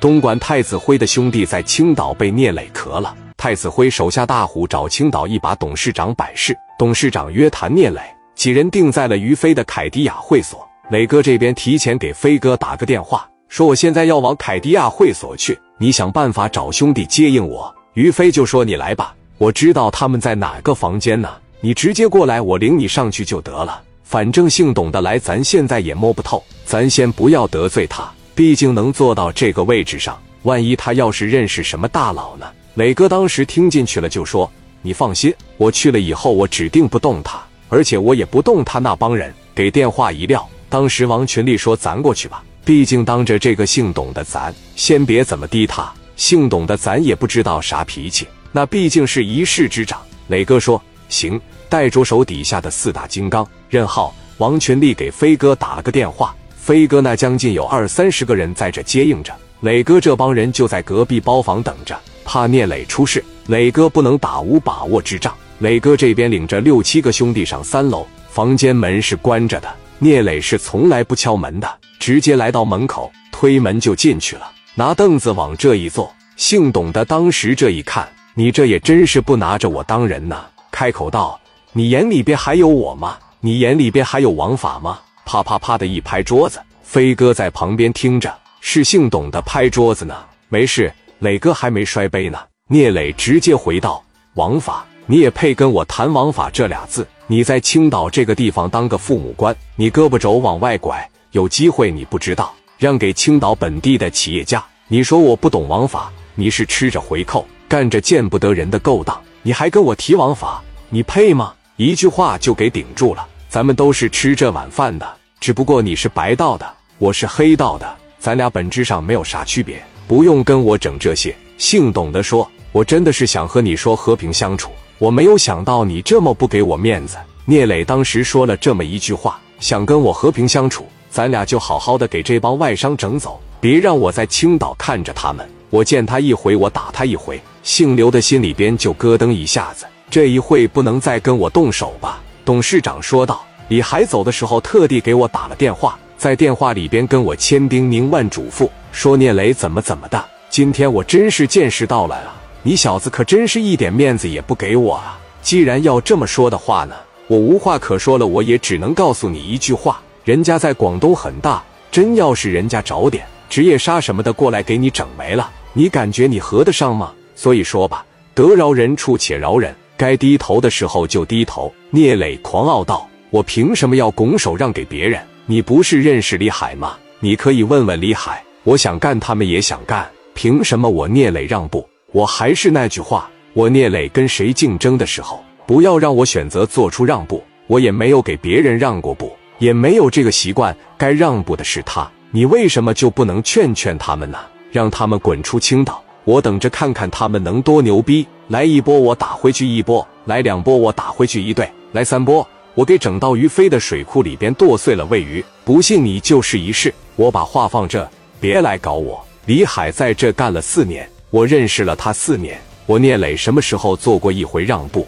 东莞太子辉的兄弟在青岛被聂磊磕了，太子辉手下大虎找青岛一把董事长摆事，董事长约谈聂磊，几人定在了于飞的凯迪亚会所。磊哥这边提前给飞哥打个电话，说我现在要往凯迪亚会所去，你想办法找兄弟接应我。于飞就说你来吧，我知道他们在哪个房间呢，你直接过来，我领你上去就得了。反正姓董的来，咱现在也摸不透，咱先不要得罪他。毕竟能坐到这个位置上，万一他要是认识什么大佬呢？磊哥当时听进去了，就说：“你放心，我去了以后，我指定不动他，而且我也不动他那帮人。”给电话一撂，当时王群力说：“咱过去吧，毕竟当着这个姓董的，咱先别怎么滴他。姓董的，咱也不知道啥脾气，那毕竟是一市之长。”磊哥说：“行，带着手底下的四大金刚，任浩、王群力给飞哥打了个电话。”飞哥那将近有二三十个人在这接应着，磊哥这帮人就在隔壁包房等着，怕聂磊出事，磊哥不能打无把握之仗。磊哥这边领着六七个兄弟上三楼，房间门是关着的，聂磊是从来不敲门的，直接来到门口，推门就进去了，拿凳子往这一坐。姓董的当时这一看，你这也真是不拿着我当人呐，开口道：“你眼里边还有我吗？你眼里边还有王法吗？”啪啪啪的一拍桌子，飞哥在旁边听着，是姓董的拍桌子呢。没事，磊哥还没摔杯呢。聂磊直接回道：“王法，你也配跟我谈王法这俩字？你在青岛这个地方当个父母官，你胳膊肘往外拐，有机会你不知道，让给青岛本地的企业家。你说我不懂王法，你是吃着回扣，干着见不得人的勾当，你还跟我提王法，你配吗？一句话就给顶住了。咱们都是吃这碗饭的。”只不过你是白道的，我是黑道的，咱俩本质上没有啥区别，不用跟我整这些。姓董的说：“我真的是想和你说和平相处，我没有想到你这么不给我面子。”聂磊当时说了这么一句话：“想跟我和平相处，咱俩就好好的给这帮外商整走，别让我在青岛看着他们。我见他一回，我打他一回。”姓刘的心里边就咯噔一下子，这一回不能再跟我动手吧？董事长说道。李海走的时候，特地给我打了电话，在电话里边跟我千叮咛万嘱咐，说聂磊怎么怎么的。今天我真是见识到了啊！你小子可真是一点面子也不给我啊！既然要这么说的话呢，我无话可说了，我也只能告诉你一句话：人家在广东很大，真要是人家找点职业杀什么的过来给你整没了，你感觉你合得上吗？所以说吧，得饶人处且饶人，该低头的时候就低头。聂磊狂傲道。我凭什么要拱手让给别人？你不是认识李海吗？你可以问问李海。我想干，他们也想干，凭什么我聂磊让步？我还是那句话，我聂磊跟谁竞争的时候，不要让我选择做出让步。我也没有给别人让过步，也没有这个习惯。该让步的是他，你为什么就不能劝劝他们呢？让他们滚出青岛，我等着看看他们能多牛逼！来一波，我打回去一波；来两波，我打回去一队；来三波。我给整到于飞的水库里边剁碎了喂鱼，不信你就试一试。我把话放这，别来搞我。李海在这干了四年，我认识了他四年。我聂磊什么时候做过一回让步？